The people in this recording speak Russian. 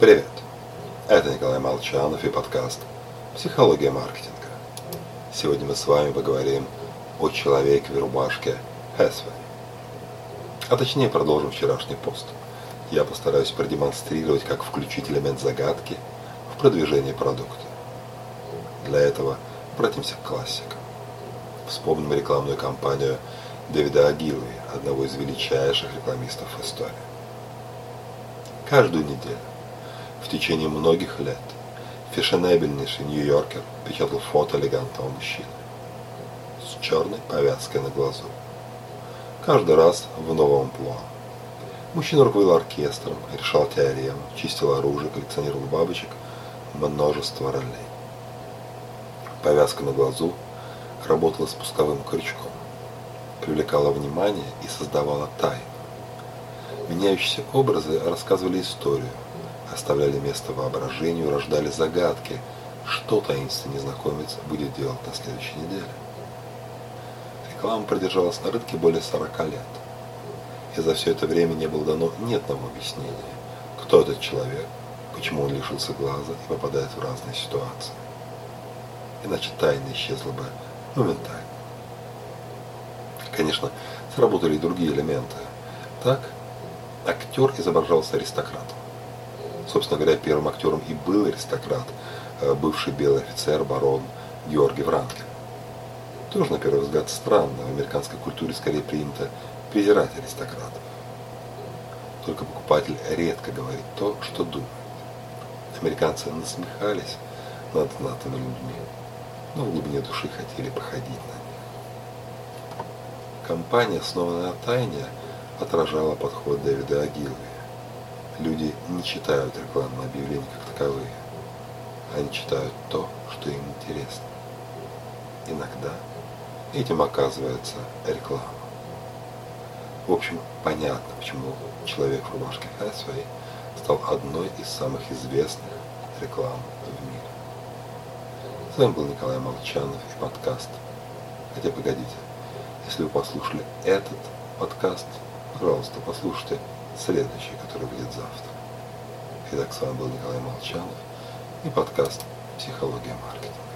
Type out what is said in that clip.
Привет! Это Николай Молчанов и подкаст «Психология маркетинга». Сегодня мы с вами поговорим о человеке в рубашке Хэсвей. А точнее продолжим вчерашний пост. Я постараюсь продемонстрировать, как включить элемент загадки в продвижение продукта. Для этого обратимся к классикам. Вспомним рекламную кампанию Дэвида Агилви, одного из величайших рекламистов истории. Каждую неделю в течение многих лет фешенебельнейший Нью-Йоркер печатал фото элегантного мужчины с черной повязкой на глазу. Каждый раз в новом амплуа. Мужчина руководил оркестром, решал теорему, чистил оружие, коллекционировал бабочек, множество ролей. Повязка на глазу работала спусковым крючком, привлекала внимание и создавала тайну. Меняющиеся образы рассказывали историю, оставляли место воображению, рождали загадки, что таинственный незнакомец будет делать на следующей неделе. Реклама продержалась на рынке более 40 лет. И за все это время не было дано ни одного объяснения, кто этот человек, почему он лишился глаза и попадает в разные ситуации. Иначе тайна исчезла бы моментально. Конечно, сработали и другие элементы. Так, актер изображался аристократом. Собственно говоря, первым актером и был аристократ, э, бывший белый офицер, барон Георгий Вранкель. Тоже, на первый взгляд, странно. В американской культуре скорее принято презирать аристократов. Только покупатель редко говорит то, что думает. Американцы насмехались над знатными людьми, но в глубине души хотели походить на них. Компания, основанная на тайне, отражала подход Дэвида Агилви. Люди не читают рекламные объявления как таковые. Они читают то, что им интересно. Иногда этим оказывается реклама. В общем, понятно, почему человек в рубашке Хэсвей стал одной из самых известных реклам в мире. С вами был Николай Молчанов и подкаст. Хотя погодите, если вы послушали этот подкаст, пожалуйста, послушайте следующий, который будет завтра. Итак, с вами был Николай Молчанов и подкаст «Психология маркетинга».